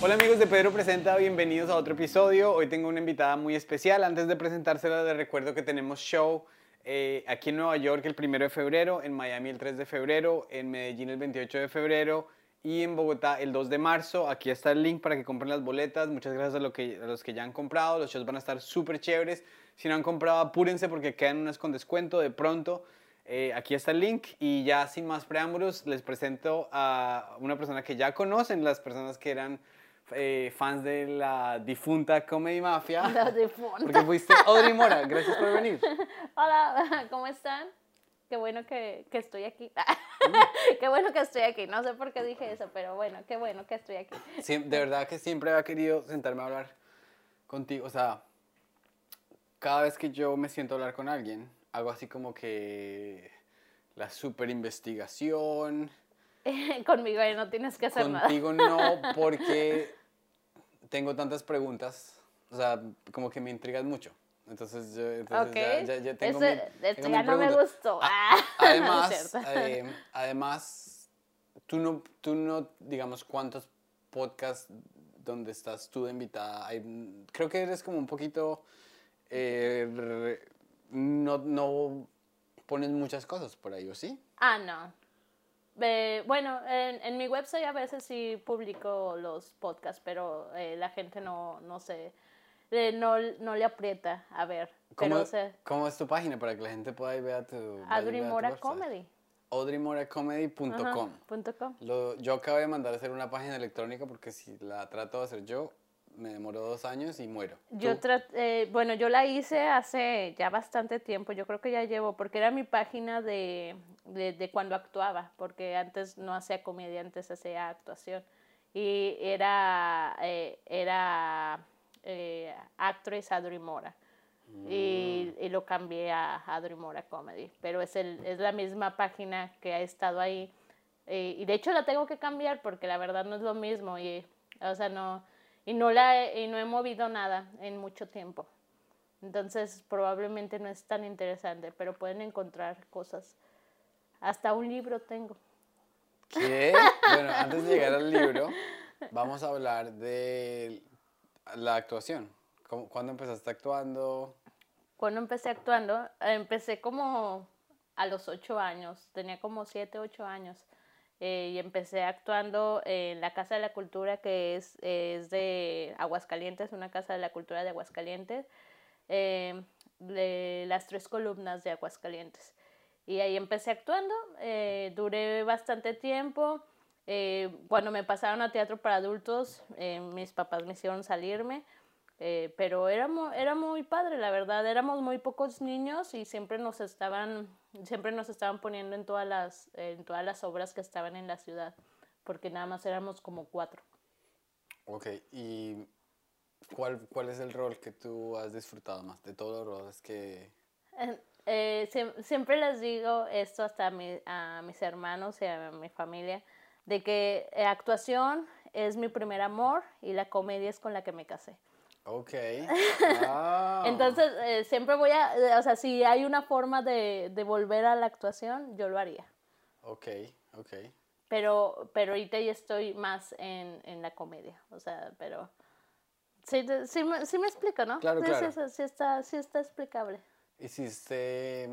Hola amigos de Pedro Presenta, bienvenidos a otro episodio. Hoy tengo una invitada muy especial. Antes de presentársela, les recuerdo que tenemos show eh, aquí en Nueva York el 1 de febrero, en Miami el 3 de febrero, en Medellín el 28 de febrero y en Bogotá el 2 de marzo. Aquí está el link para que compren las boletas. Muchas gracias a, que, a los que ya han comprado. Los shows van a estar súper chéveres. Si no han comprado, apúrense porque quedan unas con descuento de pronto. Eh, aquí está el link y ya sin más preámbulos les presento a una persona que ya conocen, las personas que eran eh, fans de la difunta Comedy Mafia. La difunta. Porque fuiste Audrey Mora, gracias por venir. Hola, ¿cómo están? Qué bueno que, que estoy aquí. qué bueno que estoy aquí. No sé por qué dije eso, pero bueno, qué bueno que estoy aquí. Sí, de verdad que siempre había querido sentarme a hablar contigo. O sea, cada vez que yo me siento a hablar con alguien, hago así como que la super investigación. Conmigo ahí no tienes que hacer nada. Contigo no, porque tengo tantas preguntas. O sea, como que me intrigas mucho. Entonces, yo, entonces Ok. ya, ya, ya tengo Ese- mi- esto tengo ya mi no me gustó. A- Ah, no además, cierto. eh, además, tú no, tú no, digamos, cuántos podcasts donde estás tú de invitada. Hay- creo que eres como un poquito, eh, no, no pones muchas cosas por ahí, ¿o sí? Ah, no. Eh, bueno, en, en mi website a veces sí publico los podcasts, pero eh, la gente no, no sé, eh, no, no le aprieta a ver. ¿Cómo, Pero, cómo es tu página para que la gente pueda ir a ver tu vaya y vea tu Adri Mora website? Comedy. audreymoracomedy.com. Ajá, punto com. Lo- yo acabo de mandar a hacer una página electrónica porque si la trato de hacer yo, me demoro dos años y muero. Yo eh, bueno, yo la hice hace ya bastante tiempo, yo creo que ya llevo, porque era mi página de, de, de cuando actuaba, porque antes no hacía comedia, antes hacía actuación. Y era, eh, era eh, actress Adri Mora. Y, y lo cambié a Adri Mora Comedy. Pero es, el, es la misma página que ha estado ahí. Eh, y de hecho la tengo que cambiar porque la verdad no es lo mismo. Y, o sea, no, y no, la he, y no he movido nada en mucho tiempo. Entonces probablemente no es tan interesante, pero pueden encontrar cosas. Hasta un libro tengo. ¿Qué? Bueno, antes de llegar al libro, vamos a hablar de la actuación. ¿Cómo- ¿Cuándo empezaste actuando? Cuando empecé actuando, empecé como a los ocho años, tenía como siete, ocho años. Eh, y empecé actuando en la Casa de la Cultura, que es, es de Aguascalientes, una Casa de la Cultura de Aguascalientes, eh, de las tres columnas de Aguascalientes. Y ahí empecé actuando, eh, duré bastante tiempo. eh, cuando me pasaron a teatro para adultos, eh, mis papás me hicieron salirme. Eh, pero era era muy padre, la verdad. Éramos muy pocos niños y siempre nos estaban, siempre nos estaban poniendo en todas las, en todas las obras que estaban en la ciudad, porque nada más éramos como cuatro. Ok, ¿y cuál, cuál es el rol que tú has disfrutado más de todos los roles que... Eh, eh, siem- siempre les digo esto hasta a, mi- a mis hermanos y a mi familia, de que eh, actuación es mi primer amor y la comedia es con la que me casé. Ok. Ah. Entonces, eh, siempre voy a, eh, o sea, si hay una forma de, de volver a la actuación, yo lo haría. Ok, ok. Pero, pero ahorita ya estoy más en, en la comedia, o sea, pero... Sí, sí, me, sí me explico, ¿no? Claro, claro. Sí, sí, sí está, sí está explicable. ¿Hiciste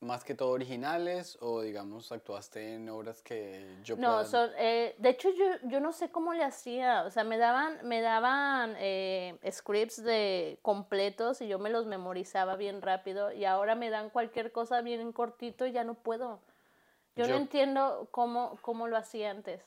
más que todo originales o digamos actuaste en obras que yo No, son, eh, de hecho yo, yo no sé cómo le hacía, o sea, me daban, me daban eh, scripts de completos y yo me los memorizaba bien rápido y ahora me dan cualquier cosa bien cortito y ya no puedo. Yo, Yo- no entiendo cómo, cómo lo hacía antes.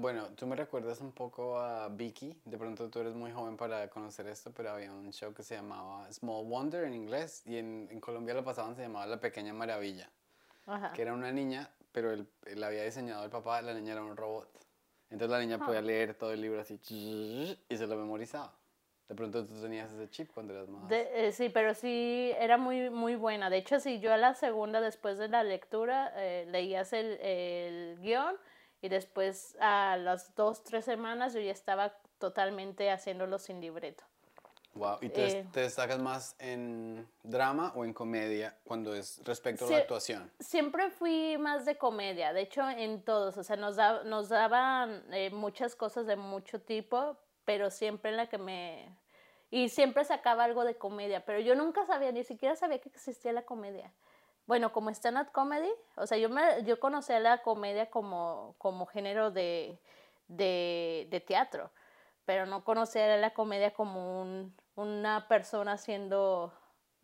Bueno, tú me recuerdas un poco a Vicky, de pronto tú eres muy joven para conocer esto, pero había un show que se llamaba Small Wonder en inglés y en, en Colombia lo pasaban, se llamaba La Pequeña Maravilla, Ajá. que era una niña, pero el, la había diseñado el papá, la niña era un robot. Entonces la niña podía leer todo el libro así y se lo memorizaba. De pronto tú tenías ese chip cuando eras más... De- eh, sí, pero sí era muy, muy buena. De hecho, si yo a la segunda, después de la lectura, eh, leías el, el guion y después a las dos, tres semanas yo ya estaba totalmente haciéndolo sin libreto. Wow, ¿y te, Eh, te destacas más en drama o en comedia cuando es respecto a la actuación? Siempre fui más de comedia, de hecho en todos, o sea, nos, da- nos daban eh, muchas cosas de mucho tipo, pero siempre en la que me... Y siempre sacaba algo de comedia, pero yo nunca sabía, ni siquiera sabía que existía la comedia. Bueno, como stand-up comedy, o sea, yo, me, yo conocía la comedia como, como género de, de, de teatro, pero no conocía la comedia como un- una persona haciendo,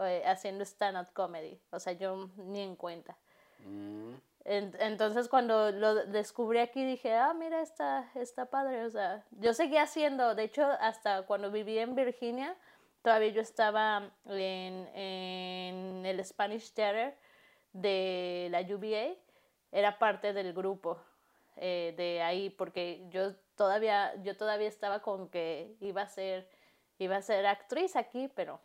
eh, haciendo stand-up comedy. O sea, yo ni en cuenta. Mm, En- Entonces cuando lo descubrí aquí dije, ah, mira, está, está padre. O sea, yo seguía haciendo, de hecho, hasta cuando viví en Virginia, todavía yo estaba en, en el Spanish Theater de la UVA, era parte del grupo eh, de ahí, porque yo todavía, yo todavía estaba con que iba a ser, iba a ser actriz aquí, pero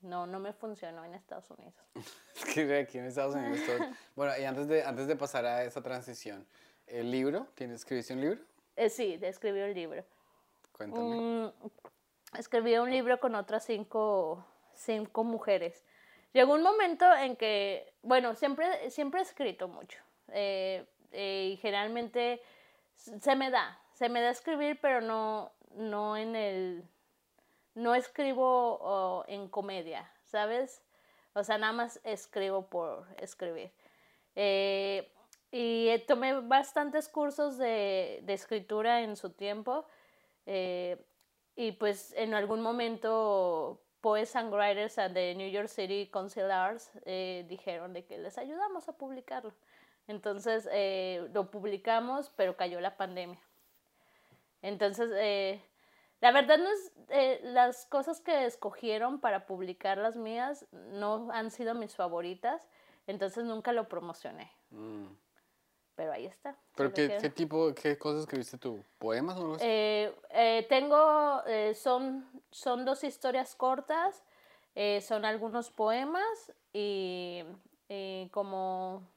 no, no me funcionó en Estados Unidos. Aquí en Estados Unidos todo- Bueno, y antes de, antes de pasar a esa transición, ¿el libro? ¿Tienes, escribiste un libro? Eh, sí, escribí un libro. Cuéntame. Mm, escribí un libro con otras cinco, cinco mujeres. Llegó un momento en que, bueno, siempre, siempre he escrito mucho. eh, eh, y generalmente se me da, se me da escribir, pero no, no en el, no escribo en comedia, ¿sabes? O sea, nada más escribo por escribir. Eh, y tomé bastantes cursos de, escritura en su tiempo. y pues en algún momento Poets and Writers and the New York City Council Arts eh, dijeron de que les ayudamos a publicarlo. Entonces eh, lo publicamos, pero cayó la pandemia. Entonces, eh, la verdad no es, las cosas que escogieron para publicar las mías no han sido mis favoritas, entonces nunca lo promocioné. Mm. Pero ahí está. ¿Pero qué, qué tipo, qué cosas escribiste tú? ¿Poemas o algo así? Eh, eh, tengo, eh, son, son dos historias cortas, eh, son algunos poemas y, y como,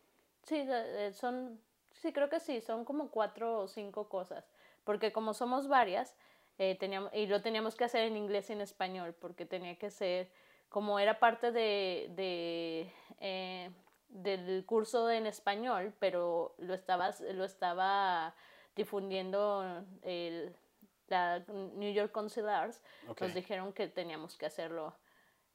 sí, son, sí, creo que sí, son como cuatro o cinco cosas, porque como somos varias, eh, teníamos, y lo teníamos que hacer en inglés y en español, porque tenía que ser, como era parte de, de eh, del curso en español, pero lo estaba, lo estaba difundiendo el, la New York Council Arts, Ok. nos dijeron que teníamos que hacerlo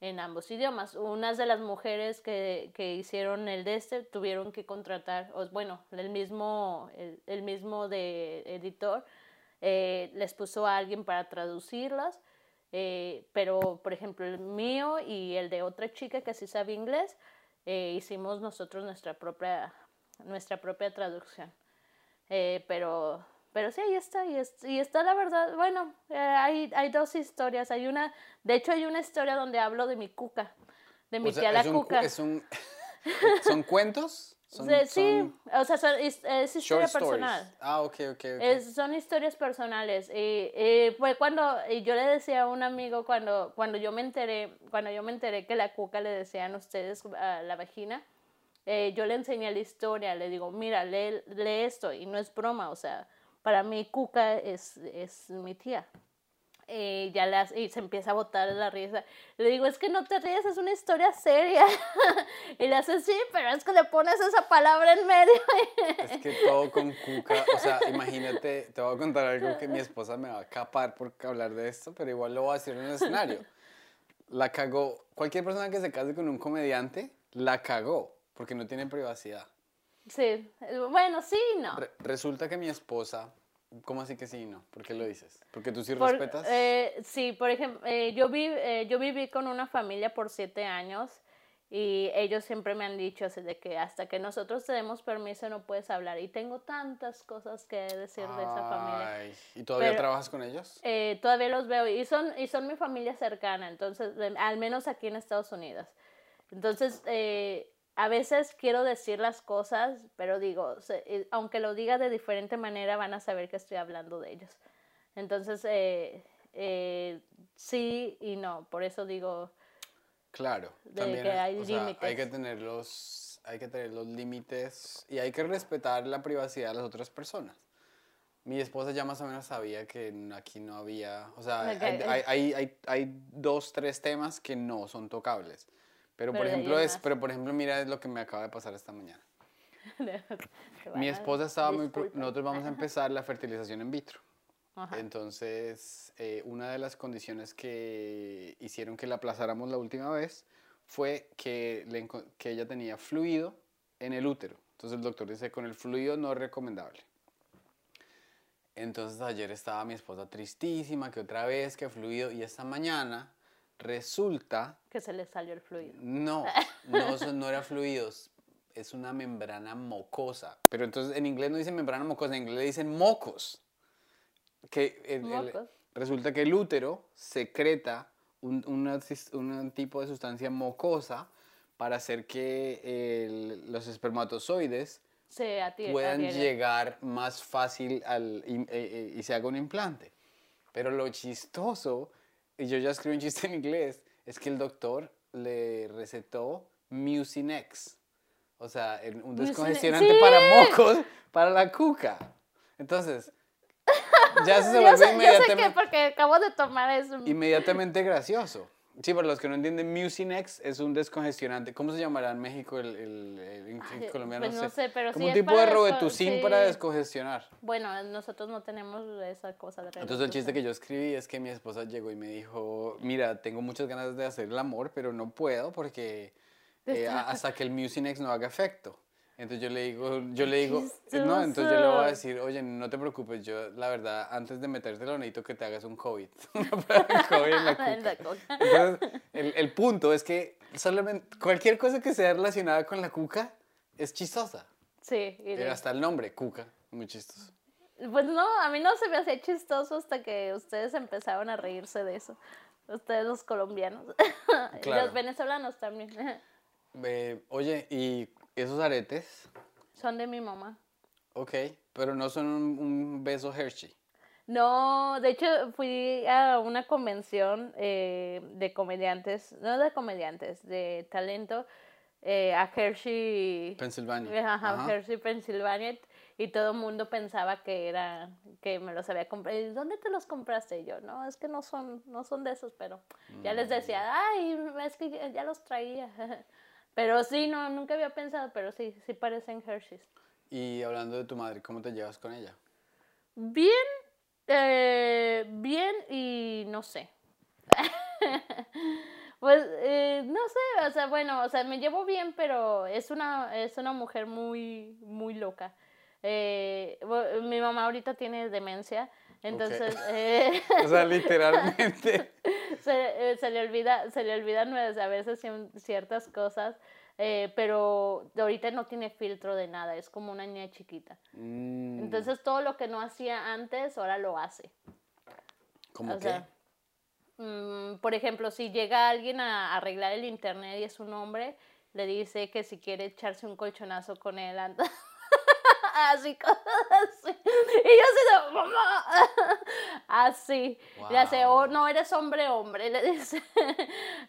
en ambos idiomas. Unas de las mujeres que, que hicieron el de este tuvieron que contratar, bueno, el mismo, el, el mismo de editor eh, les puso a alguien para traducirlas, eh, pero por ejemplo el mío y el de otra chica que sí sabe inglés, eh, hicimos nosotros nuestra propia, nuestra propia traducción. Eh, pero, pero sí, ahí está, y, es- y está la verdad, bueno, eh, hay, hay dos historias, hay una, de hecho hay una historia donde hablo de mi cuca, de mi O sea, tía la es un cuca. es un- ¿Son cuentos? Son, Sí, sí, son o sea, son- es, es historia short personal. stories. Ah, ok, ok, ok. Es- son historias personales. Y, y fue cuando y yo le decía a un amigo cuando, cuando yo me enteré, cuando yo me enteré que la cuca le decían ustedes a la vagina, eh, yo le enseñé la historia, le digo, mira, lee, lee esto, y no es broma, o sea, para mí cuca es, es mi tía. Y ya hace- y se empieza a botar la risa. Le digo, es que no te ríes, es una historia seria. y le hace, sí, pero es que le pones esa palabra en medio. Es que todo con cuca, o sea, imagínate, te voy a contar algo que mi esposa me va a capar por hablar de esto, pero igual lo voy a decir en un escenario. La cagó, cualquier persona que se case con un comediante, la cagó, porque no tiene privacidad. sí, bueno, sí, no. Re- resulta que mi esposa, ¿cómo así que sí y no? ¿Por qué lo dices? Porque tú sí Por- respetas. eh, sí, por ejemplo, eh, yo, vi, eh, yo viví con una familia por siete años y ellos siempre me han dicho así de que hasta que nosotros te demos permiso no puedes hablar y tengo tantas cosas que decir de esa familia. ¿Y todavía Pero- trabajas con ellos? Eh, todavía los veo y son, y son mi familia cercana, entonces, al menos aquí en Estados Unidos. Entonces, eh, a veces quiero decir las cosas, pero digo, se- eh, aunque lo diga de diferente manera, van a saber que estoy hablando de ellos. Entonces, eh, eh, sí y no, por eso digo, Claro, también que hay, o sea, hay que tener los hay que tener los límites y hay que respetar la privacidad de las otras personas. Mi esposa ya más o menos sabía que aquí no había, o sea, hay, Ok. hay, hay, hay- hay dos, tres temas que no son tocables. Pero, por Pero ejemplo, es, pero por ejemplo, mira es lo que me acaba de pasar esta mañana. Mi esposa estaba muy... pro-. Nosotros vamos a empezar la fertilización in vitro. Ajá. Entonces, eh, una de las condiciones que hicieron que la aplazáramos la última vez fue que, le que ella tenía fluido en el útero. Entonces el doctor dice, con el fluido no es recomendable. Entonces ayer estaba mi esposa tristísima, que otra vez, que fluido, y esta mañana resulta, Que se le salió el fluido. no, no, eso no era fluidos, es una membrana mocosa. Pero entonces en inglés no dicen membrana mocosa, en inglés le dicen mocos. Que el- el- Mocos. resulta que el útero secreta un, una un tipo de sustancia mocosa para hacer que el- los espermatozoides Se puedan llegar más fácil al, y, eh, eh, y se haga un implante. Pero lo chistoso, y yo ya escribí un chiste en inglés, es que el doctor le recetó Mucinex. O sea, un descongestionante ¡sí! para mocos, para la cuca. Entonces, ya se Yo vuelve sé, yo sé que inmediatamente, porque acabo de tomar eso. inmediatamente gracioso. Sí, para los que no entienden, Mucinex es un descongestionante. ¿Cómo se llamará en México el, el- el- en Ay, colombiano? pues no sé, pero Como sí un tipo de para robetucin para sí. descongestionar. Bueno, nosotros no tenemos esa cosa de Entonces el chiste que yo escribí es que mi esposa llegó y me dijo, mira, tengo muchas ganas de hacer el amor, pero no puedo porque eh, hasta que el Mucinex no haga efecto. Entonces yo le digo, yo le digo, no, entonces yo le voy a decir, oye, no te preocupes, yo la verdad, antes de metértelo necesito que te hagas un prueba de COVID en la cuca. Entonces, el, el punto es que solamente cualquier cosa que sea relacionada con la cuca es chistosa. Sí, y Eh, Hasta el nombre, cuca, muy chistoso. pues no, a mí no se me hacía chistoso hasta que ustedes empezaron a reírse de eso. Ustedes los colombianos. Y Claro. los venezolanos también. Eh, oye, ¿y esos aretes? Son de mi mamá. Ok, pero no son un, un beso Hershey. No, de hecho fui a una convención eh, de comediantes, no de comediantes, de talento, eh, a Hershey, Pensilvania. Ajá, Ajá. Hershey, Pensilvania, y todo el mundo pensaba que era, que me los había comprado. ¿Y dónde te los compraste? Y yo, no, es que no son, no son de esos, pero ya les decía, Mm. ay, es que ya los traía. Pero sí, no, nunca había pensado, pero sí, sí parecen Hershey's. Y hablando de tu madre, ¿cómo te llevas con ella? Bien, eh, bien y no sé. pues eh, no sé, o sea, bueno, o sea, me llevo bien, pero es una, es una mujer muy, muy loca. Eh, mi mamá ahorita tiene demencia, entonces eh, O sea, literalmente. se, eh, se le olvida, se le olvidan pues, a veces ciertas cosas, eh, pero ahorita no tiene filtro de nada, es como una niña chiquita. Mm, Entonces todo lo que no hacía antes, ahora lo hace. ¿Cómo o qué? sea, mm, por ejemplo, si llega alguien a arreglar el internet y es un hombre, le dice que si quiere echarse un colchonazo con él, anda. así, cosas así. Y yo así mamá. así. Le hace, oh, no eres hombre, hombre. Le dice,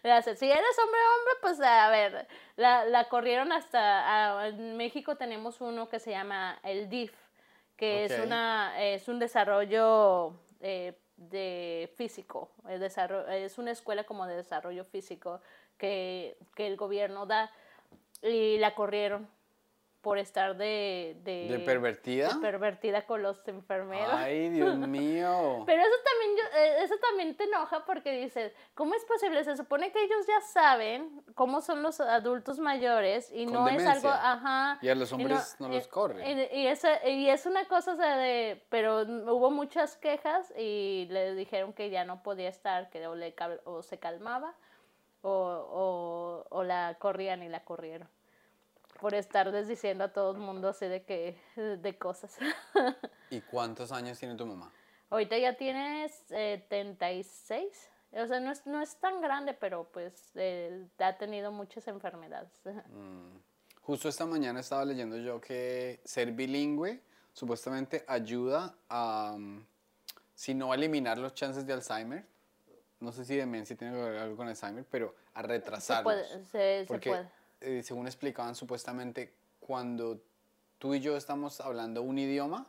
le hace, si eres hombre, hombre, pues a ver, la, la corrieron hasta, a- en México tenemos uno que se llama el DIF, que es, una, es un desarrollo eh, de físico, el desarrollo, es una escuela como de desarrollo físico que, que el gobierno da y la corrieron por estar de... ¿De, ¿De pervertida? de pervertida con los enfermeros. Ay, Dios mío. Pero eso también, eh, eso también te enoja porque dices, ¿cómo es posible? Se supone que ellos ya saben cómo son los adultos mayores y Con no es algo, ajá. Y a los hombres no los eh, corren. Y, y esa- y es una cosa, o sea, de, pero hubo muchas quejas y le dijeron que ya no podía estar, que o, le, o se calmaba o, o, o la corrían y la corrieron. Por estarles diciendo a todo el mundo así de que, de cosas. ¿Y cuántos años tiene tu mamá? Ahorita ya tienes eh, 76. O sea, no es, no es tan grande, pero pues eh, ha tenido muchas enfermedades. Mm. Justo esta mañana estaba leyendo yo que ser bilingüe supuestamente ayuda a, mm, si no a eliminar los chances de Alzheimer, no sé si demencia tiene algo con Alzheimer, pero a Se retrasarlos. puede, se, se Porque, puede. Eh, según explicaban, supuestamente cuando tú y yo estamos hablando un idioma,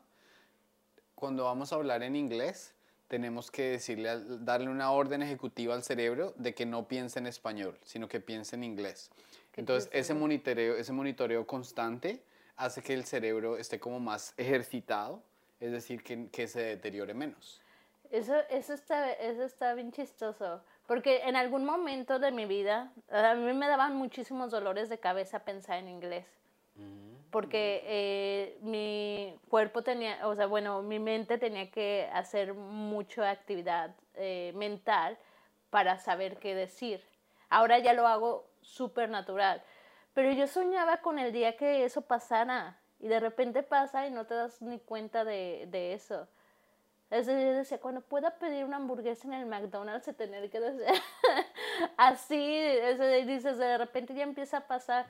cuando vamos a hablar en inglés, tenemos que decirle, darle una orden ejecutiva al cerebro de que no piense en español, sino que piense en inglés. Entonces, ese monitoreo, ese monitoreo constante hace que el cerebro esté como más ejercitado, es decir, que, que se deteriore menos. Eso, eso, está, eso está bien chistoso. Porque en algún momento de mi vida, a mí me daban muchísimos dolores de cabeza pensar en inglés. Porque eh, mi cuerpo tenía, o sea, bueno, mi mente tenía que hacer mucha actividad eh, mental para saber qué decir. Ahora ya lo hago súper natural. Pero yo soñaba con el día que eso pasara. Y de repente pasa y no te das ni cuenta de, de eso. Es decir, yo decía, cuando pueda pedir una hamburguesa en el McDonald's y tener que decir así, es decir, dices, de repente ya empieza a pasar.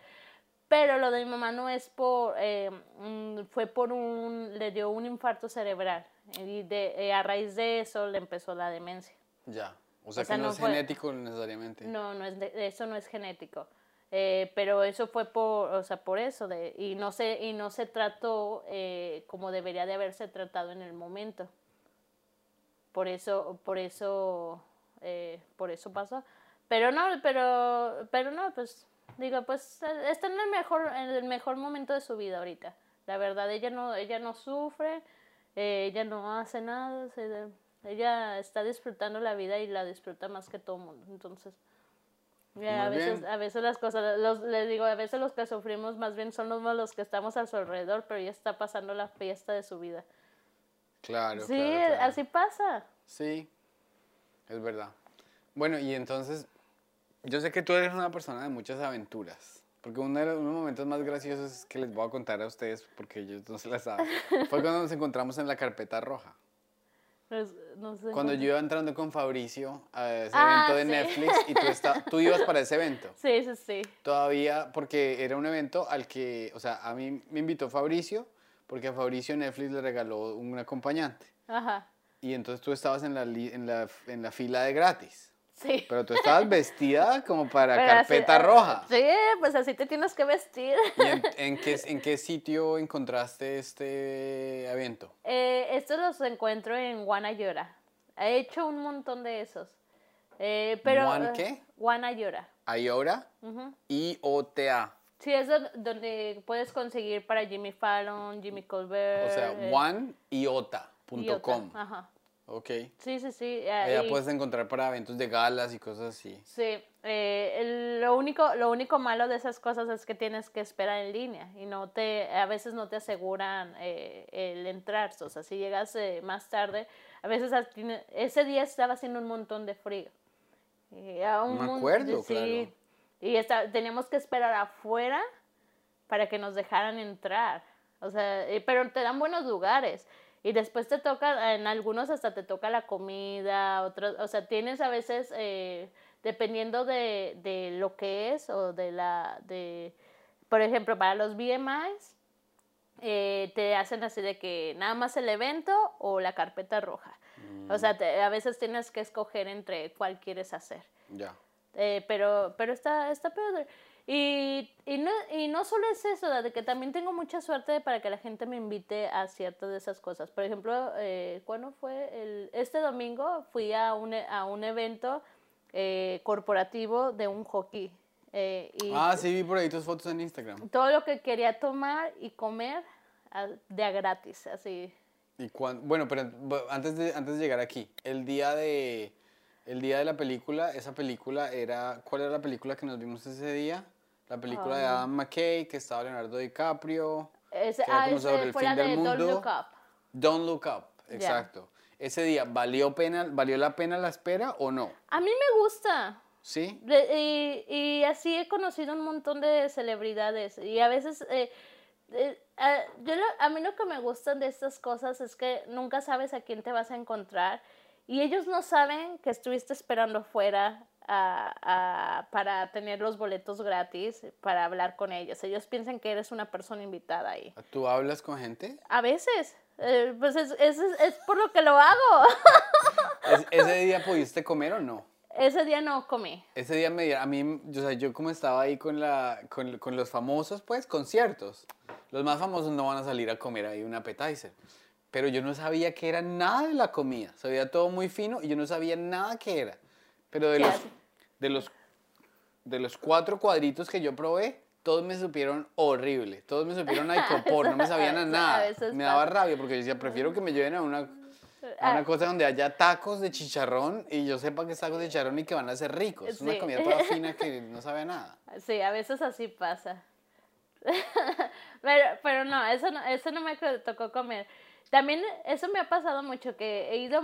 Pero lo de mi mamá no es por, eh, mm, fue por un, le dio un infarto cerebral. Y de, eh, a raíz de eso le empezó la demencia. Ya. O sea, sea, que no, no es fue- genético necesariamente. No, no es de- eso no es genético. Eh, pero eso fue por, o sea, por eso de, y no se y no se trató eh, como debería de haberse tratado en el momento. Por eso, por eso, eh, por eso pasó. Pero no, pero, pero no, pues digo, pues eh, está en el mejor, en el mejor momento de su vida ahorita. La verdad, ella no, ella no sufre, eh, ella no hace nada, se- ella está disfrutando la vida y la disfruta más que todo el mundo. Entonces, ya, a veces, bien. a veces las cosas, los, les digo, a veces los que sufrimos más bien son los, los que estamos a su alrededor, pero ella está pasando la fiesta de su vida. Claro, sí, claro, claro. así pasa. Sí, es verdad. Bueno, y entonces, yo sé que tú eres una persona de muchas aventuras, porque uno de los momentos más graciosos que les voy a contar a ustedes, porque ellos no se la saben, fue cuando nos encontramos en la carpeta roja. No sé, Cuando yo iba entrando con Fabricio a ese Ah, evento de sí. Netflix y tú, esta- tú ibas para ese evento. Sí, sí, sí. Todavía, porque era un evento al que, o sea, a mí me invitó Fabricio, porque a Fabricio Netflix le regaló un acompañante. Ajá. Y entonces tú estabas en la, en la, en la fila de gratis. Sí. Pero tú estabas vestida como para Pero carpeta ah, roja. Sí, pues así te tienes que vestir. ¿Y en, en qué, en qué sitio encontraste este evento? Eh, estos los encuentro en Guanayora. He hecho un montón de esos. Eh, pero, ¿Guan eh, qué? Guanayora. Ayora Ujú. I-O-T-A. Sí, es don- donde puedes conseguir para Jimmy Fallon, Jimmy Colbert. O sea, eh, oneiota.com. Iota. Ajá. Ok. Sí, sí, sí. Allá ahí- puedes encontrar para eventos de galas y cosas así. Sí, eh, el- lo, único, lo único malo de esas cosas es que tienes que esperar en línea y no te, a veces no te aseguran eh, el entrar. O sea, si llegas eh, más tarde, a veces ese día estaba haciendo un montón de frío. Y a un Me mon- acuerdo, sí, claro. Y está- teníamos que esperar afuera para que nos dejaran entrar. O sea, eh, pero te dan buenos lugares. Y después te toca, en algunos hasta te toca la comida, otros, o sea, tienes a veces, eh, dependiendo de, de lo que es o de la, de, por ejemplo, para los BMIs, eh, te hacen así de que nada más el evento o la carpeta roja. O sea, te- a veces tienes que escoger entre cuál quieres hacer. Ya. Eh, pero, pero está, está peor. Y, y, no, y no solo es eso, de que también tengo mucha suerte para que la gente me invite a ciertas de esas cosas. Por ejemplo, eh, ¿cuándo fue? El, este domingo fui a un, a un evento eh, corporativo de un hockey. eh, y Ah, sí, vi por ahí tus fotos en Instagram. todo lo que quería tomar y comer a- de a gratis, así. ¿Y cuán- Bueno, pero antes de, antes de llegar aquí, el día de el día de la película, esa película era ¿cuál era la película que nos vimos ese día? La película de Ah. Adam McKay, que estaba Leonardo DiCaprio. Ese, Que era ah, como ese sobre el fin del de Don't mundo. Look Up. Don't Look Up, exacto. Ese día, ¿valió, pena, ¿valió la pena la espera o no? A mí me gusta. ¿Sí? De- y, y así he conocido un montón de celebridades y a veces eh, eh, ah, yo lo- a mí lo que me gustan de estas cosas es que nunca sabes a quién te vas a encontrar y ellos no saben que estuviste esperando fuera a- a- para tener los boletos gratis para hablar con ellos. Ellos piensan que eres una persona invitada ahí. ¿Tú hablas con gente? A veces, eh, pues es, es, es por lo que lo hago. ¿Es- ¿Ese día pudiste comer o no? Ese día no comí. Ese día me dieron, a mí, yo, o sea, yo como estaba ahí con, la, con, con los famosos, pues, conciertos. Los más famosos no van a salir a comer ahí un appetizer. Pero yo no sabía que era nada de la comida. Sabía todo muy fino y yo no sabía nada que era. Pero de ¿Qué los, hace? de los, de los cuatro cuadritos que yo probé, todos me supieron horrible. Todos me supieron a icopor, no me sabían a nada. Me daba rabia porque yo decía, prefiero que me lleven a una, a Ah. una cosa donde haya tacos de chicharrón y yo sepa que es tacos de chicharrón y que van a ser ricos. Es una Sí. comida toda fina que no sabe a nada. Sí, a veces así pasa. pero, pero no, eso no, eso no me tocó comer. También eso me ha pasado mucho, que he ido a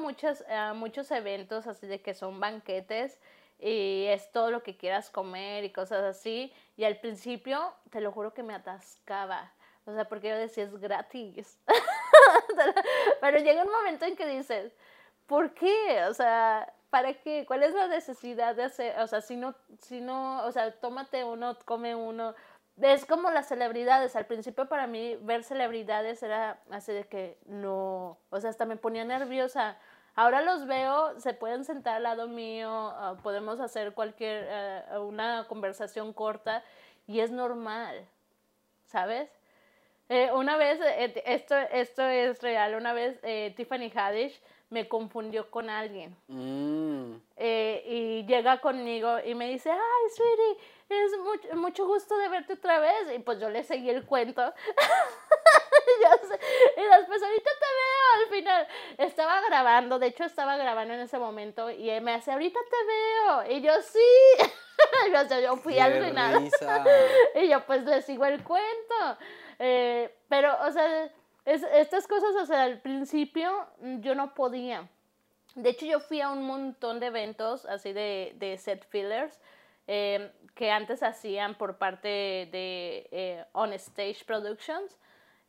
muchos, eventos así de que son banquetes y es todo lo que quieras comer y cosas así. Y al principio, te lo juro que me atascaba. O sea, porque yo decía, es gratis. pero llega un momento en que dices, ¿por qué? O sea, ¿para qué? ¿Cuál es la necesidad de hacer? O sea, si no, si no, o sea, tómate uno, come uno. Es como las celebridades. Al principio para mí ver celebridades era así de que no, o sea, hasta me ponía nerviosa. Ahora los veo, se pueden sentar al lado mío, ah, podemos hacer cualquier, eh, una conversación corta y es normal, ¿sabes? Eh, una vez, eh, esto, esto es real, una vez eh, Tiffany Haddish me confundió con alguien Mm. eh, y llega conmigo y me dice, ay, sweetie, es mucho, mucho gusto de verte otra vez. Y pues yo le seguí el cuento. Y después, ahorita te veo al final. Estaba grabando, de hecho estaba grabando en ese momento y él me hace, ahorita te veo. Y yo, sí. Yo, yo fui al final. risa. Y yo pues le sigo el cuento. Eh, pero, o sea, es- estas cosas, o sea, al principio yo no podía. De hecho, yo fui a un montón de eventos así de, de set fillers eh, que antes hacían por parte de eh, On Stage Productions,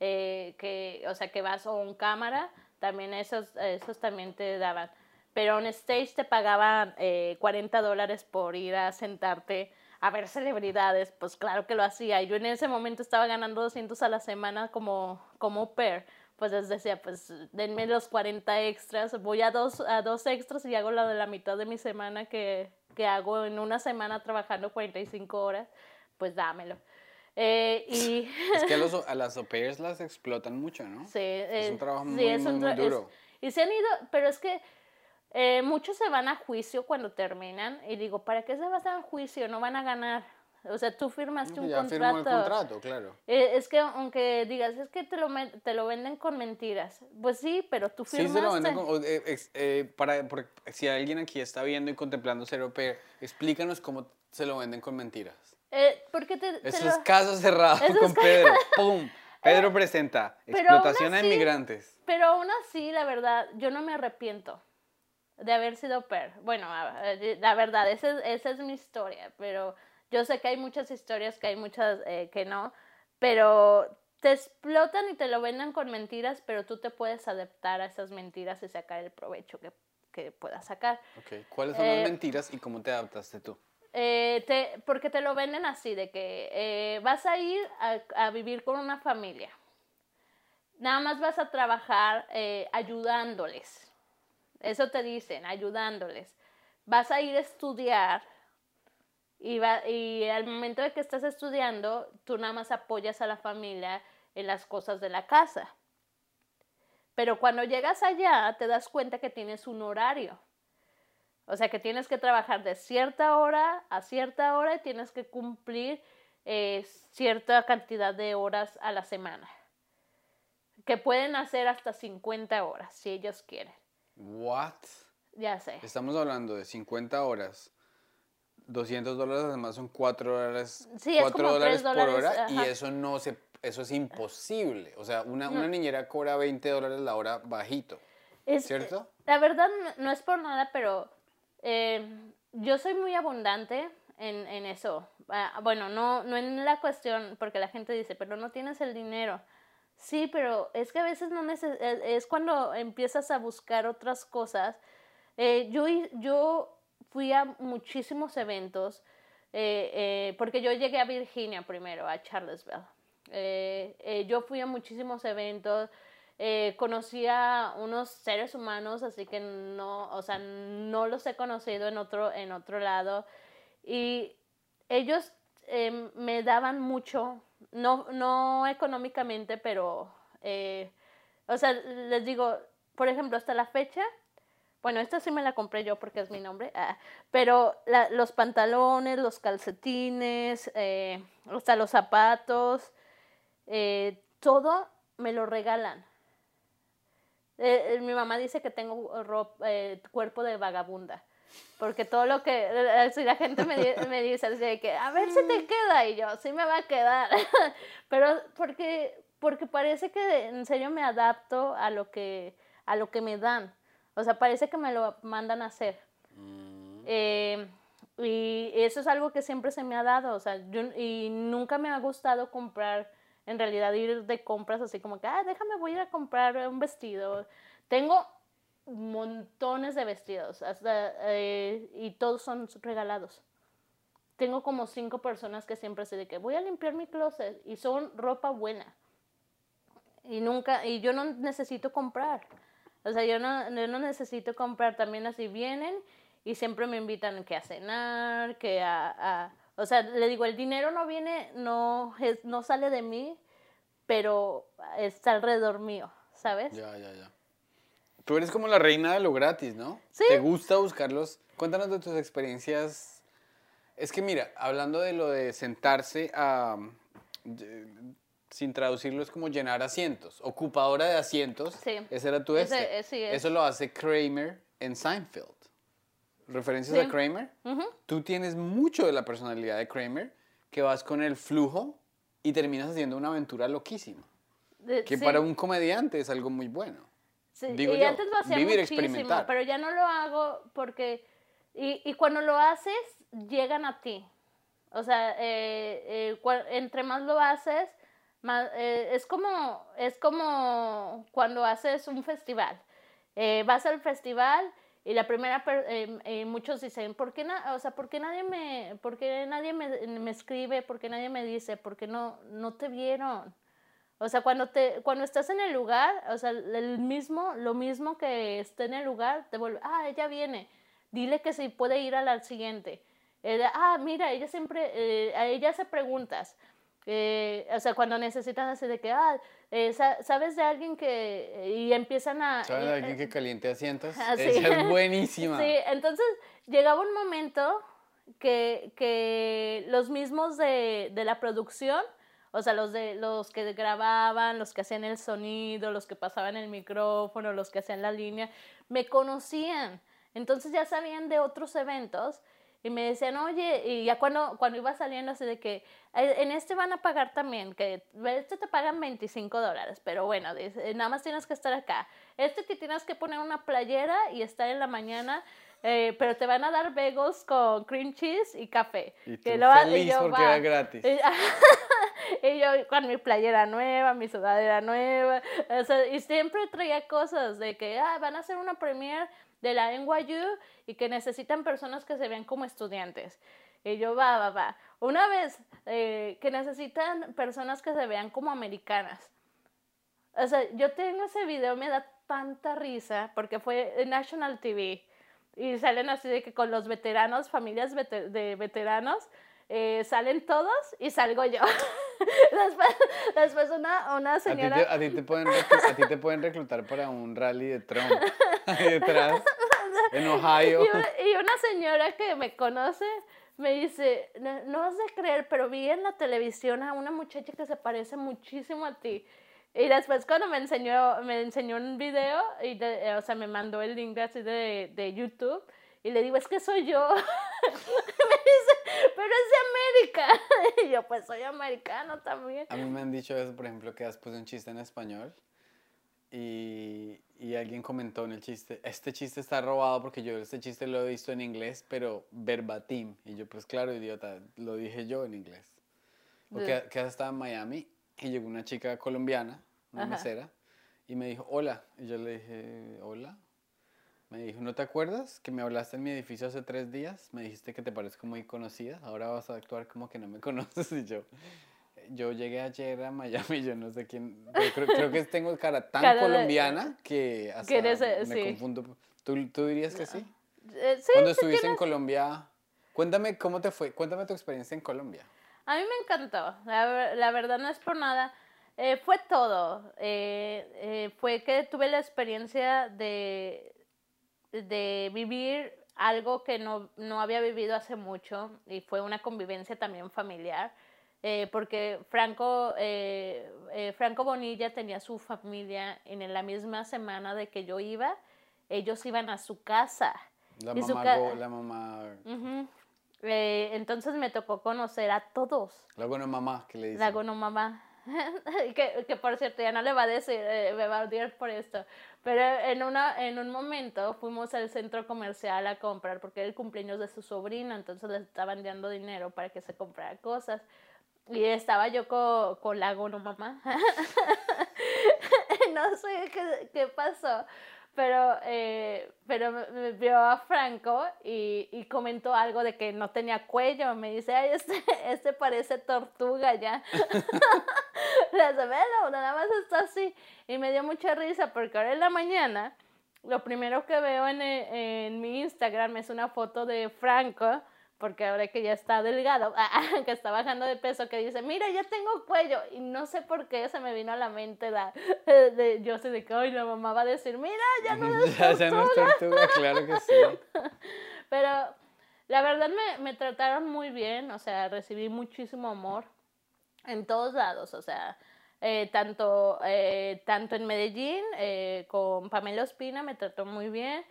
eh, que, o sea, que vas o un cámara, también esos, esos también te daban. Pero On Stage te pagaban eh, 40 dólares por ir a sentarte a ver celebridades, pues claro que lo hacía. Yo en ese momento estaba ganando 200 a la semana como, como pair pues les decía, pues denme los 40 extras, voy a dos, a dos extras y hago la de la mitad de mi semana que, que hago en una semana trabajando 45 horas, pues dámelo. Eh, y Es que a, los, a las au pairs las explotan mucho, ¿no? sí, Es un trabajo sí, muy, es muy, un muy tra- es- duro. y se han ido, pero es que eh, muchos se van a juicio cuando terminan y digo, ¿para qué se van a juicio? No van a ganar. O sea, tú firmaste un ya contrato. firmó el contrato, claro. Eh, es que aunque digas, es que te lo, te lo venden con mentiras. Pues sí, pero tú Sí, firmaste. se lo venden con- eh, eh, para, si alguien aquí está viendo y contemplando pair, explícanos cómo se lo venden con mentiras. Eh, porque te, te Eso lo- es caso cerrado Eso con Pedro. ¡Pum! Pedro presenta explotación a así- inmigrantes. Pero aún así, la verdad, yo no me arrepiento de haber sido pair. Bueno, a- la verdad, esa es, esa es mi historia, pero yo sé que hay muchas historias, que hay muchas eh, que no, pero te explotan y te lo venden con mentiras, pero tú te puedes adaptar a esas mentiras y sacar el provecho que, que puedas sacar. Ok, ¿Cuáles son Eh, las mentiras y cómo te adaptaste tú? Eh, te, porque te lo venden así, de que eh, vas a ir a, a vivir con una familia. Nada más vas a trabajar eh, ayudándoles. Eso te dicen, ayudándoles. Vas a ir a estudiar y, va, y al momento de que estás estudiando, tú nada más apoyas a la familia en las cosas de la casa. Pero cuando llegas allá, te das cuenta que tienes un horario. O sea que tienes que trabajar de cierta hora a cierta hora y tienes que cumplir eh, cierta cantidad de horas a la semana. Que pueden hacer hasta 50 horas si ellos quieren. What? Ya sé. Estamos hablando de 50 horas. 200 dólares además son 4 dólares, Sí, es 4 como dólares por dólares, hora y eso no se eso es imposible. O sea, una, No. una niñera cobra 20 dólares la hora bajito, Es- ¿cierto? La verdad no, es por nada, pero eh, yo soy muy abundante en, en eso. Ah, bueno, no, no en la cuestión, porque la gente dice, pero no tienes el dinero. Sí, pero es que a veces no neces es, es cuando empiezas a buscar otras cosas. Eh, yo, yo fui a muchísimos eventos, eh, eh, porque yo llegué a Virginia primero, a Charlottesville. Eh, yo fui a muchísimos eventos, conocí a unos seres humanos, así que no, o sea, no los he conocido en otro, en otro lado. Y ellos eh, me daban mucho, no, no económicamente, pero o sea, les digo, por ejemplo, hasta la fecha, bueno, esta sí me la compré yo porque es mi nombre, ah, pero la, los pantalones, los calcetines, eh, hasta los zapatos, eh, todo me lo regalan. Eh, mi mamá dice que tengo ropa, cuerpo de vagabunda. Porque todo lo que, si la gente me, me dice así que, a ver si te queda, y yo, sí me va a quedar. Pero porque, porque parece que en serio me adapto a lo que, a lo que me dan. O sea, parece que me lo mandan a hacer. Mm. Eh, y eso es algo que siempre se me ha dado. O sea, yo, y nunca me ha gustado comprar, en realidad ir de compras así como que, ah, déjame, voy a ir a comprar un vestido. Tengo montones de vestidos hasta, eh, y todos son regalados. Tengo como cinco personas que siempre se de que voy a limpiar mi closet y son ropa buena. Y nunca, y yo no necesito comprar. O sea, yo no, no necesito comprar, también así vienen y siempre me invitan que a cenar, que a, o sea, le digo, el dinero no viene, no, es, no sale de mí, pero está alrededor mío, ¿sabes? Ya, ya, ya. Tú eres como la reina de lo gratis, ¿no? Sí. ¿Te gusta buscarlos? Cuéntanos de tus experiencias. Es que mira, hablando de lo de sentarse a sin traducirlo es como llenar asientos. Ocupadora de asientos. Sí. Ese era tu este. Eh, Eso lo hace Kramer en Seinfeld. ¿Referencias a Kramer? Tú tienes mucho de la personalidad de Kramer, que vas con el flujo y terminas haciendo una aventura loquísima. que para un comediante es algo muy bueno. Sí, Digo y antes lo hacía vivir, muchísimo, pero ya no lo hago porque... Y, y cuando lo haces, llegan a ti. O sea, eh, eh, entre más lo haces, eh, es, como, es como cuando haces un festival. Eh, vas al festival y la primera, eh, muchos dicen, ¿por qué, o sea, ¿por qué nadie, me, por nadie me, me, escribe? ¿Por qué nadie me dice? ¿Por qué no, no te vieron? O sea, cuando, te, cuando estás en el lugar, o sea, el mismo, lo mismo que esté en el lugar, te vuelve, ah, ella viene, dile que si puede ir a la siguiente. ah, mira, ella siempre, a ella hace preguntas. Eh, o sea, cuando necesitan así de que, ah, eh, ¿sabes de alguien que...? Y empiezan a... ¿Sabes de alguien que caliente asientos? Ah, Esa es buenísima. Sí, entonces llegaba un momento que, que los mismos de, de, la producción, o sea, los, de, los que grababan, los que hacían el sonido, los que pasaban el micrófono, los que hacían la línea, me conocían. Entonces ya sabían de otros eventos y me decían, oye, y ya cuando, cuando iba saliendo así de que en este van a pagar también, que este te pagan 25 dólares, pero bueno, nada más tienes que estar acá. Este te tienes que poner una playera y estar en la mañana, eh, pero te van a dar bagels con cream cheese y café. Y tú que lo, feliz y yo, porque era gratis. Y, yo con mi playera nueva, mi sudadera nueva, o sea, y siempre traía cosas de que, ah, van a hacer una premiere de la NYU y que necesitan personas que se vean como estudiantes. Y yo, va, va, va. Una vez eh, que necesitan personas que se vean como americanas. O sea, yo tengo ese video, me da tanta risa porque fue en National TV y salen así de que con los veteranos, familias de veteranos, eh, salen todos y salgo yo. después, después una, una señora... A ti, te, pueden a ti te pueden reclutar para un rally de Trump detrás, en Ohio. Y, una señora que me conoce me dice, no, no vas a creer, pero vi en la televisión a una muchacha que se parece muchísimo a ti. Y después cuando me enseñó, me enseñó un video, y o sea, me mandó el link así de, de YouTube, y le digo, es que soy yo. me dice, pero es de América. Y yo, pues soy americano también. A mí me han dicho eso, por ejemplo, que después de un chiste en español y, y, alguien comentó en el chiste, este chiste está robado porque yo este chiste lo he visto en inglés, pero verbatim. Y yo, pues claro, idiota, lo dije yo en inglés. Porque que estaba en Miami y llegó una chica colombiana, una mesera, y me dijo, hola. Y yo le dije, hola. Me dijo, ¿no te acuerdas que me hablaste en mi edificio hace tres días? Me dijiste que te parezco muy conocida, ahora vas a actuar como que no me conoces. Y yo, yo llegué ayer a Miami, yo no sé quién, creo, que tengo cara tan colombiana que hasta eh, me confundo. ¿Tú, ¿Tú, dirías que sí? Eh, sí Cuando estuviste en Colombia, cuéntame cómo te fue, cuéntame tu experiencia en Colombia. A mí me encantó, la, la verdad no es por nada. Eh, fue todo. Eh, eh, fue que tuve la experiencia de, de vivir algo que no, no, había vivido hace mucho y fue una convivencia también familiar. porque Franco, Franco Bonilla tenía su familia en la misma semana de que yo iba, ellos iban a su casa. La mamá, la mamá entonces me tocó conocer a todos. La mamá, que le dice. La mamá. que, que, por cierto ya no le va a decir, eh, me va a odiar por esto, pero en, una, en un momento fuimos al centro comercial a comprar porque era el cumpleaños de su sobrino, entonces le estaban dando dinero para que se comprara cosas. Y estaba yo con, con la gono mamá. no sé qué, qué pasó, pero, eh, pero me vio a Franco y, y, comentó algo de que no tenía cuello. Me dice, ay, este, este parece tortuga ya. Hace, velo, nada más está así. Y me dio mucha risa porque ahora en la mañana, lo primero que veo en, en mi Instagram es una foto de Franco porque ahora que ya está delgado, que está bajando de peso, que dice, mira, ya tengo cuello. Y no sé por qué se me vino a la mente la, de, yo sé de que hoy la mamá va a decir, mira, ya no es tortuga. ya no es tortuga, claro que sí. Pero la verdad me, me trataron muy bien, o sea, recibí muchísimo amor en todos lados, o sea, eh, tanto, eh, tanto en Medellín, eh, con Pamela Ospina me trató muy bien,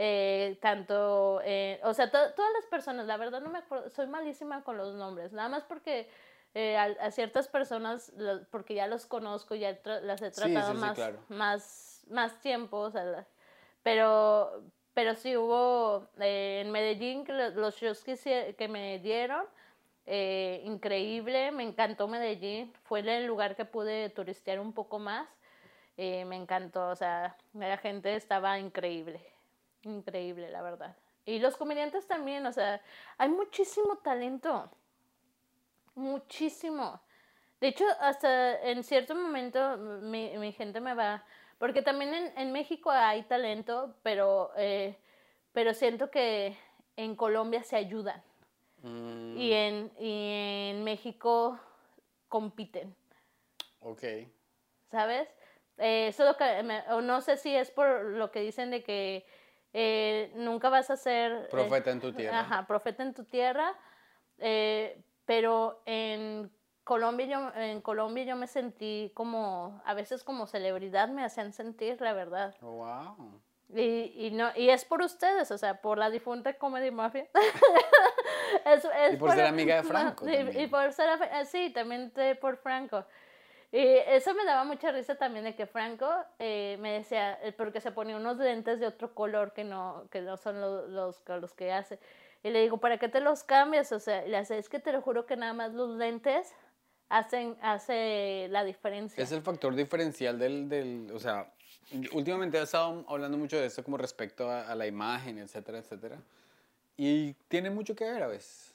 eh, tanto, eh, o sea, todas las personas, la verdad no me acuerdo, soy malísima con los nombres, nada más porque eh, a, ciertas personas, porque ya los conozco, ya las he tratado más, más, más tiempo, o sea, pero, pero sí hubo en Medellín los shows que, que me dieron, increíble, me encantó Medellín, fue el lugar que pude turistear un poco más, me encantó, o sea, la gente estaba increíble. Increíble, la verdad. Y los comediantes también, o sea, hay muchísimo talento. Muchísimo. De hecho, hasta en cierto momento mi, mi gente me va... Porque también en, en México hay talento, pero, eh, pero siento que en Colombia se ayudan. Mm. Y, en, y en México compiten. Ok. ¿Sabes? Eh, eso lo que o no sé si es por lo que dicen de que eh, nunca vas a ser... Eh, profeta en tu tierra. Ajá, profeta en tu tierra. Eh, pero en Colombia, yo, en Colombia yo me sentí como, a veces como celebridad me hacían sentir, la verdad. Oh, wow. Y, y, no, y es por ustedes, o sea, por la difunta Comedy Mafia. y por, ser amiga de Franco. Y, y, por ser, sí, también por Franco. Y eso me daba mucha risa también de que Franco eh, me decía, eh, porque se ponía unos lentes de otro color que no, que no son los, los, los que hace. Y le digo, ¿para qué te los cambias? O sea, le hace, es que te lo juro que nada más los lentes hacen hace la diferencia. Es el factor diferencial del, del o sea, últimamente he estado hablando mucho de esto como respecto a, a la imagen, etcétera, etcétera. Y tiene mucho que ver a veces.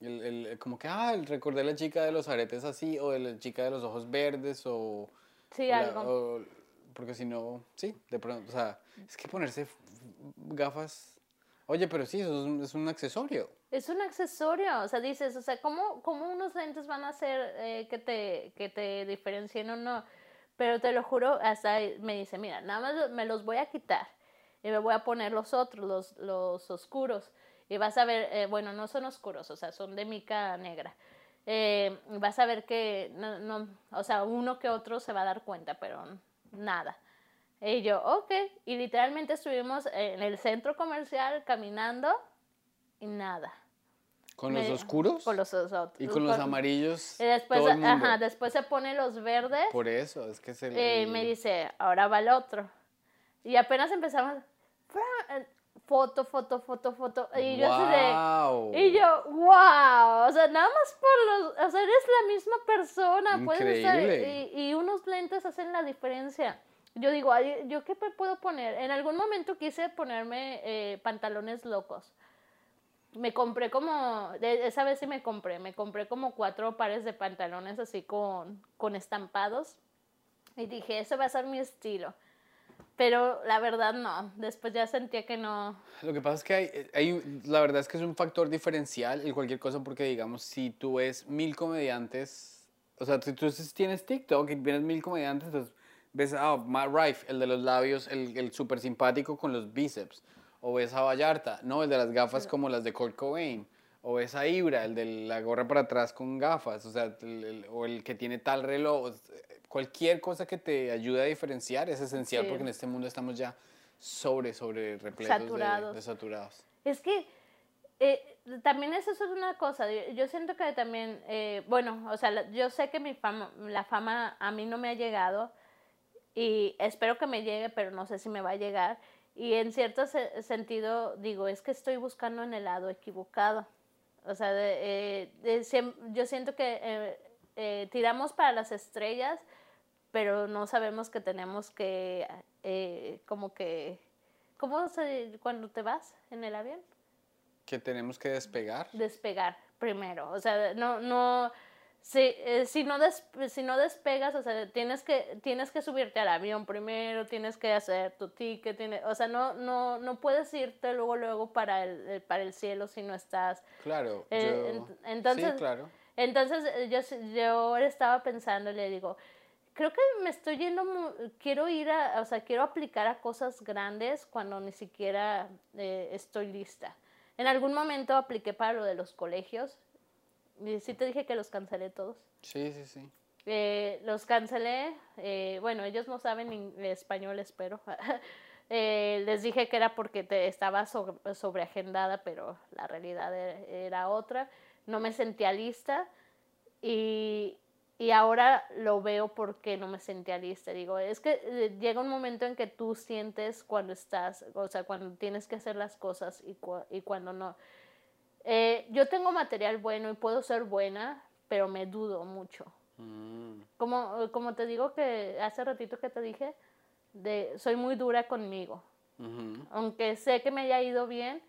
El, el, como que, ah, recordé la chica de los aretes así, o de la chica de los ojos verdes, o... Sí, algo. porque si no, sí, de pronto, o sea, es que ponerse gafas... Oye, pero sí, eso es un, accesorio. Es un accesorio, o sea, dices, o sea, ¿cómo, cómo unos lentes van a hacer eh, que, te, que te diferencien o no? Pero te lo juro, hasta me dice, mira, nada más me los voy a quitar y me voy a poner los otros, los, los oscuros y vas a ver, eh, bueno, no son oscuros, o sea, son de mica negra. Eh, vas a ver que, no, no, o sea, uno que otro se va a dar cuenta, pero nada. Y yo, ok, y literalmente estuvimos en el centro comercial caminando y nada. ¿Con los oscuros? Con los otros. Y con, los amarillos. Y después, ajá, después se pone los verdes. Por eso, es que se le... me dice, ahora va el otro. Y apenas empezamos, foto, foto, foto, foto. Y yo wow. de, y yo, wow, o sea, nada más por los, o sea, eres la misma persona, puedes estar, y, y, unos lentes hacen la diferencia. Yo digo, ¿yo qué puedo poner? En algún momento quise ponerme eh, pantalones locos. Me compré como, esa vez sí me compré, me compré como cuatro pares de pantalones así con, con estampados. Y dije, ese va a ser mi estilo. Pero la verdad no, después ya sentía que no. Lo que pasa es que hay, hay, la verdad es que es un factor diferencial en cualquier cosa porque digamos, si tú ves mil comediantes O sea, si tú tienes TikTok y tienes mil comediantes, entonces ves a Matt Rife, el de los labios, el, el súper simpático con los bíceps. O ves a Vallarta, no, el de las gafas como las de Kurt Cobain. O ves a Ibra, el de la gorra para atrás con gafas. O sea, o el que tiene tal reloj. Cualquier cosa que te ayude a diferenciar es esencial porque en este mundo estamos ya sobre, sobre repletos saturados. De, saturados. Es que eh, también eso es una cosa. Yo siento que también, eh, bueno, o sea, yo sé que mi fama, la fama a mí no me ha llegado y espero que me llegue, pero no sé si me va a llegar. Y en cierto sentido digo, es que estoy buscando en el lado equivocado. O sea, eh, yo siento que tiramos para las estrellas, pero no sabemos que tenemos que, como que, ¿cómo se, cuando te vas en el avión? Que tenemos que despegar. Despegar primero. O sea, no, no, si, eh, si, no si no despegas, o sea, tienes que, tienes que subirte al avión primero, tienes que hacer tu ticket, tiene, o sea, no, no, no puedes irte luego, luego para el, para el cielo si no estás. Claro. Eh, entonces, sí, claro. Entonces eh, yo, yo estaba pensando, le digo, creo que me estoy yendo, quiero ir a, o sea, quiero aplicar a cosas grandes cuando ni siquiera estoy lista. En algún momento apliqué para lo de los colegios. Sí te dije que los cancelé todos. Sí, sí, sí. Eh, los cancelé. Eh, bueno, ellos no saben español, espero. eh, les dije que era porque te estaba sobre, sobreagendada, pero la realidad e, era otra. No me sentía lista. Y, y ahora lo veo porque no me sentía lista. Digo, es que eh, llega un momento en que tú sientes cuando estás, o sea, cuando tienes que hacer las cosas y, y cuando no. Eh, yo tengo material bueno y puedo ser buena, pero me dudo mucho. Mm. Como, como te digo que hace ratito que te dije, de, soy muy dura conmigo. Aunque sé que me haya ido bien,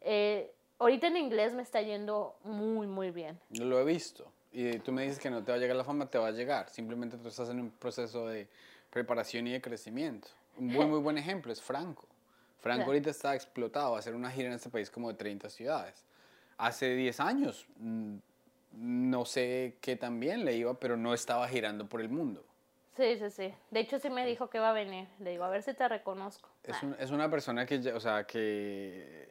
eh, ahorita en inglés me está yendo muy, muy bien. Lo he visto y tú me dices que no te va a llegar la fama, te va a llegar. Simplemente tú estás en un proceso de preparación y de crecimiento. Un muy, muy buen ejemplo es Franco. Franco ahorita está explotado, va a hacer una gira en este país como de 30 ciudades. Hace 10 años, mm, no sé qué también le iba, pero no estaba girando por el mundo. Sí, sí, sí. De hecho, sí me dijo que va a venir. Le digo, a ver si te reconozco. Es, es una persona que, o sea, que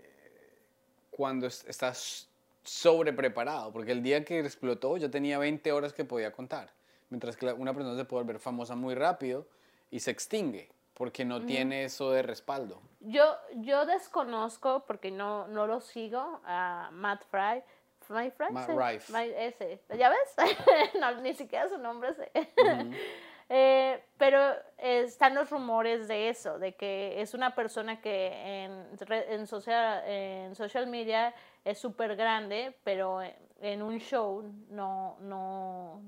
cuando estás sobrepreparado, porque el día que explotó ya tenía 20 horas que podía contar, mientras que una persona se puede volver famosa muy rápido y se extingue porque no tiene eso de respaldo. Yo, yo desconozco, porque no, no lo sigo, a Matt Fry. Matt Rife. ese. ¿Ya ves? no, ni siquiera su nombre sé. Eh, pero están los rumores de eso, de que es una persona que en, en, social, en social media es súper grande, pero en un show no, no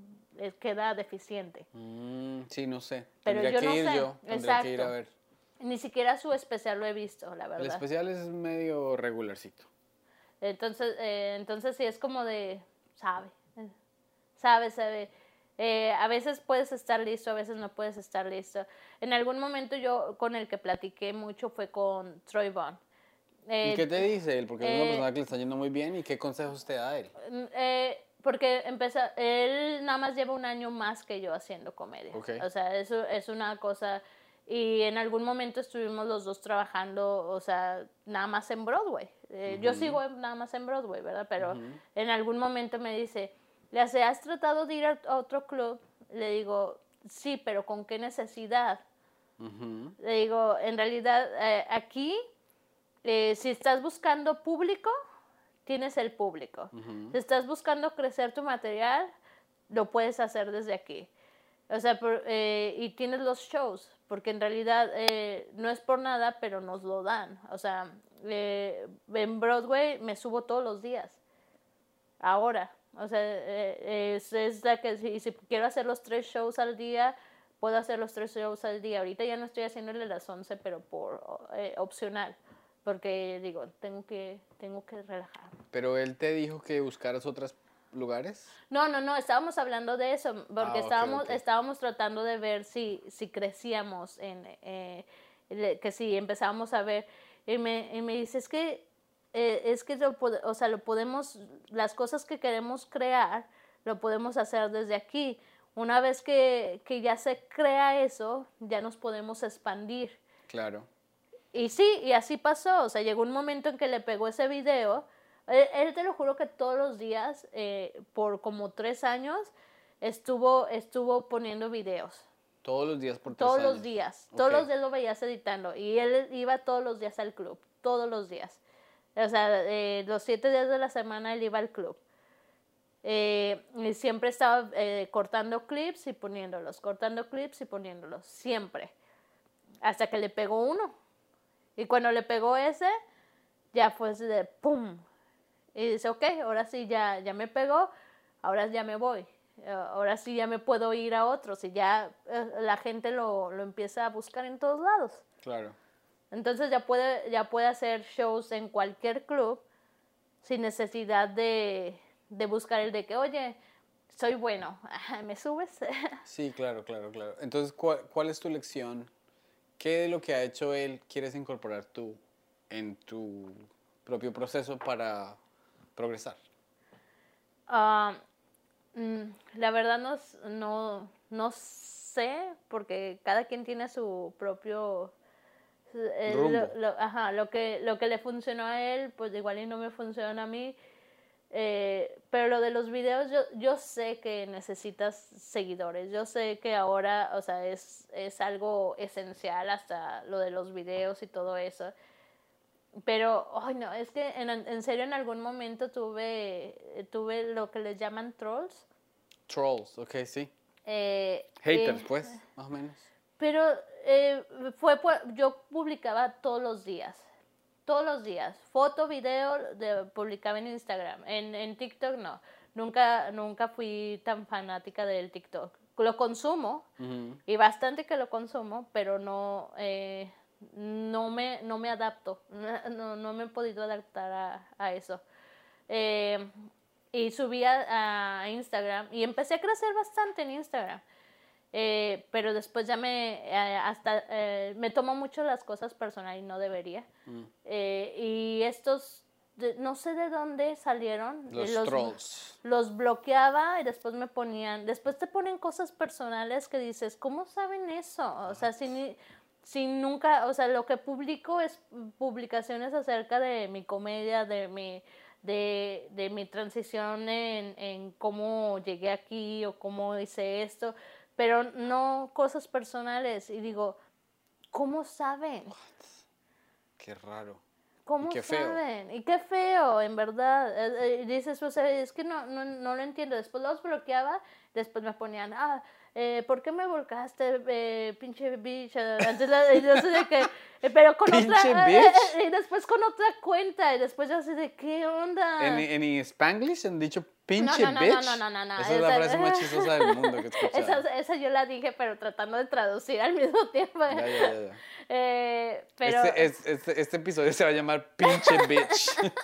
queda deficiente. Mm, sí, no sé. Pero yo no sé. Yo. Exacto. que ir a ver. Ni siquiera su especial lo he visto, la verdad. El especial es medio regularcito. Entonces, eh, entonces sí es como de, sabe, sabe, sabe. Eh, a veces puedes estar listo, a veces no puedes estar listo. En algún momento yo con el que platiqué mucho fue con Troy Bond. ¿Y qué te dice él? Porque es una eh, persona que le está yendo muy bien. ¿Y qué consejos te da él? Eh, porque empezó, él nada más lleva un año más que yo haciendo comedia. O sea, eso es una cosa... Y en algún momento estuvimos los dos trabajando, o sea, nada más en Broadway. Eh, yo sigo nada más en Broadway, ¿verdad? Pero en algún momento me dice, le hace, ¿has tratado de ir a otro club? Le digo, sí, pero ¿con qué necesidad? Le digo, en realidad, aquí eh, si estás buscando público, tienes el público. Si estás buscando crecer tu material, lo puedes hacer desde aquí. O sea, eh, y tienes los shows, porque en realidad eh, no es por nada, pero nos lo dan. O sea, en Broadway me subo todos los días. Ahora. O sea, es, es la que si, si, quiero hacer los tres shows al día, puedo hacer los tres shows al día. Ahorita ya no estoy haciéndole las 11, pero por opcional porque digo, tengo que, tengo que relajar. ¿Pero él te dijo que buscaras otros lugares? No, no, no, estábamos hablando de eso, porque ah, estábamos, estábamos tratando de ver si, si crecíamos, en, eh, que si empezábamos a ver, y me, y me dice, es que, eh, es que, lo, o sea, lo podemos, las cosas que queremos crear, lo podemos hacer desde aquí. Una vez que, que ya se crea eso, ya nos podemos expandir. Claro. Y sí, y así pasó. O sea, llegó un momento en que le pegó ese video. Él, él te lo juro que todos los días, eh, por como tres años, estuvo, estuvo poniendo videos. Todos los días por tres Todos los días. Todos los días lo veías editando. Y él iba todos los días al club. Todos los días. O sea, eh, los siete días de la semana él iba al club. Eh, y siempre estaba eh, cortando clips y poniéndolos, cortando clips y poniéndolos, siempre. Hasta que le pegó uno. Y cuando le pegó ese, ya fue así de ¡pum! Y dice, ok, ahora sí ya, ya me pegó, ahora ya me voy. Eh, Ahora sí ya me puedo ir a otros y ya eh, la gente lo, lo empieza a buscar en todos lados. Claro. Entonces ya puede, ya puede hacer shows en cualquier club sin necesidad de, de buscar el de que, oye, soy bueno, ¿me subes? Sí, claro, claro, claro. Entonces, ¿cuál, cuál es tu lección? ¿Qué de lo que ha hecho él quieres incorporar tú en tu propio proceso para progresar? Mm, la verdad no, no, no sé, porque cada quien tiene su propio... eh, lo- Rumbo. lo- ajá, lo que, lo que le funcionó a él, pues igual y no me funciona a mí. Eh, pero lo de los videos, yo, yo sé que necesitas seguidores. Yo sé que ahora, o sea, es, es algo esencial hasta lo de los videos y todo eso. Pero, ay no, es que en, en serio en algún momento tuve, tuve lo que les llaman trolls. Trolls, ok, sí. eh, Haters, eh, pues, más o menos. Pero eh, fue, yo publicaba todos los días, todos los días, foto, video, de, publicaba en Instagram, en, en TikTok no, nunca, nunca fui tan fanática del TikTok. Lo consumo, y bastante que lo consumo, pero no, eh, no, me, no me adapto, no, no me he podido adaptar a, a eso. Eh, y subí a, a Instagram y empecé a crecer bastante en Instagram. Eh, pero después ya me eh, hasta eh, me tomo mucho las cosas personal y no debería Mm. Eh, y estos de- no sé de dónde salieron Los, eh, trolls. los bloqueaba y después me ponían, después te ponen cosas personales que dices, ¿cómo saben eso? O sea, si, ni- si nunca, o sea, lo que publico es publicaciones acerca de mi comedia, de mi, de, de mi transición en, en cómo llegué aquí o cómo hice esto, pero no cosas personales. Y digo, ¿cómo saben? Qué raro. ¿Cómo qué feo. saben? Y qué feo, en verdad. Eh, eh, dices, o sea, es que no, no, no lo entiendo. Después los bloqueaba, después me ponían, ah, eh, ¿por qué me volcaste, eh, pinche bitch? Eh, Antes la- y yo así de que, eh, pero con ¿Pinche otra, eh, bitch? eh, y después con otra cuenta, y después yo así de, ¿qué onda? ¿En, en Spanglish han dicho pinche Ah. no, no, bitch? no, no, no, no, Esa es la frase más chistosa del mundo que he escuchado. esa, esa yo la dije, pero tratando de traducir al mismo tiempo. Ya, ya, ya. Eh, pero... Este, es- este, este episodio se va a llamar pinche bitch.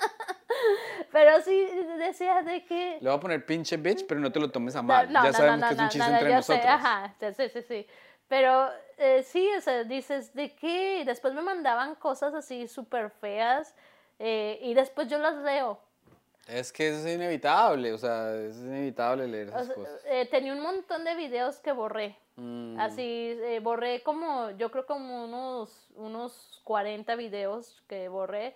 Pero sí decía de que... Le voy a poner pinche bitch, pero no te lo tomes a mal. no, ya no, sabemos no, que es un chiste entre yo sé, nosotros. ajá, sí, sí, sí. Pero eh, sí, o sea, dices, ¿de qué? Después me mandaban cosas así súper feas eh, y después yo las leo. Es que eso es inevitable, o sea, es inevitable leer O esas sea, cosas. eh, tenía un montón de videos que borré. Mm, Así, eh, borré como, yo creo como unos, unos 40 videos que borré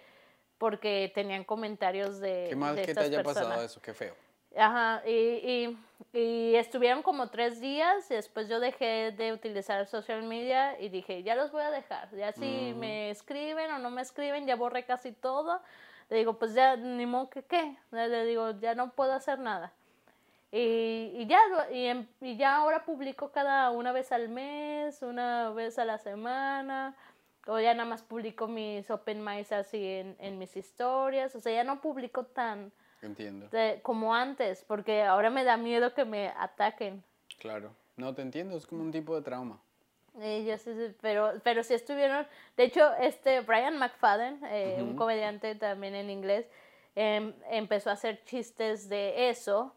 porque tenían comentarios de, Qué mal de que te estas haya personas. pasado eso, qué feo. Ajá, y, y, y estuvieron como tres días y después yo dejé de utilizar social media y dije, ya los voy a dejar, ya si me escriben o no me escriben, ya borré casi todo. Le digo, pues ya, ni modo que qué, le digo, ya no puedo hacer nada. Y, y ya, y, em- y ya ahora publico cada una vez al mes, una vez a la semana, o ya nada más publico mis open mics así en, en mis historias, o sea, ya no publico tan Entiendo, de- como antes, porque ahora me da miedo que me ataquen. claro. No, te entiendo, es como un tipo de trauma. Y yo sí, sí, pero, pero sí estuvieron, de hecho, este Brian McFadden, eh, un comediante también en inglés, em, empezó a hacer chistes de eso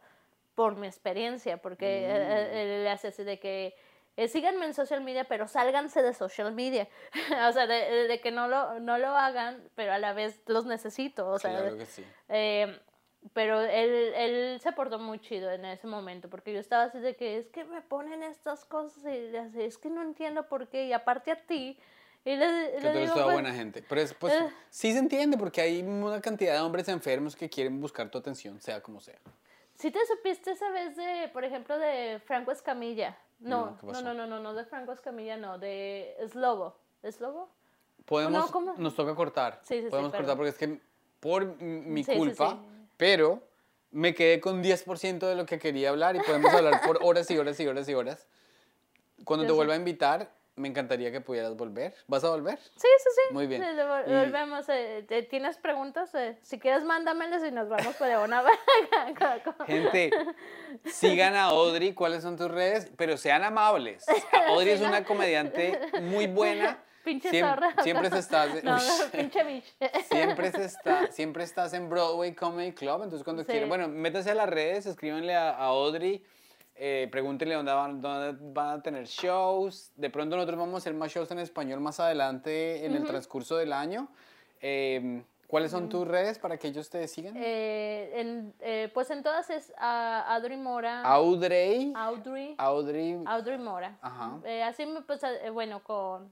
por mi experiencia, porque eh, eh, él hace así de que eh, síganme en social media, pero sálganse de social media. o sea, de, de que no lo, no lo hagan, pero a la vez los necesito. O sea, claro que sí. Eh, pero él, él se portó muy chido en ese momento, porque yo estaba así de que es que me ponen estas cosas y así, es que no entiendo por qué, y aparte a ti, y le, Que le tú eres digo, toda pues, buena gente. Pero es, pues, eh. sí se entiende porque hay una cantidad de hombres enfermos que quieren buscar tu atención, sea como sea. ¿Sí te supiste esa vez de, por ejemplo, de Franco Escamilla? No, No, ¿qué no, no, no, no, de Franco Escamilla, no, de Slobo. ¿Es Lobo? Podemos, No, nos toca cortar. Sí, sí, sí, Podemos cortar perdón. porque es que por mi Sí, sí, culpa, sí. pero me quedé con 10% de lo que quería hablar y podemos hablar por horas y horas y horas y horas. Cuando Yo te vuelva a invitar, me encantaría que pudieras volver. ¿Vas a volver? Sí, sí, sí. Muy bien. Y- Volvemos. eh, ¿Tienes preguntas? Eh, si quieres, mándamelas y nos vamos por una. Gente, sigan a Audrey, ¿cuáles son tus redes? Pero sean amables. Audrey es una comediante muy buena. Pinche Siem- zorra. Siempre se está... No, pinche bitch. Siempre, se está, siempre estás en Broadway Comedy Club, entonces cuando Sí. quieran, bueno, métanse a las redes, escríbanle a, a Audrey, eh, pregúntenle dónde van, dónde van a tener shows. De pronto nosotros vamos a hacer más shows en español más adelante en el transcurso del año. Eh, ¿Cuáles son tus redes para que ellos te sigan? Eh, eh, pues en todas es ah, Audrey Mora. Audrey. Audrey. Audrey. Audrey Mora. Ajá. Eh, así me pues, bueno, con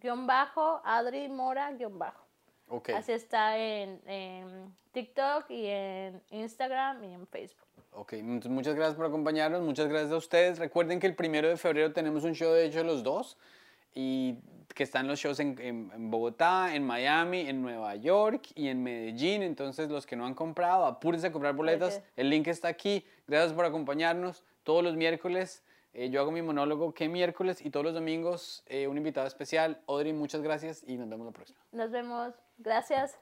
guion bajo, Audrey Mora, guion bajo. Ok. Así está en, en TikTok y en Instagram y en Facebook. Ok, muchas gracias por acompañarnos, muchas gracias a ustedes. Recuerden que el primero de febrero tenemos un show de hecho los dos y que están los shows en, en- en Bogotá, en Miami, en Nueva York y en Medellín. Entonces los que no han comprado, apúrense a comprar boletas. El link está aquí. Gracias por acompañarnos todos los miércoles. eh, yo hago mi monólogo que miércoles y todos los domingos eh, un invitado especial. Audrey, muchas gracias y nos vemos la próxima. Nos vemos. Gracias.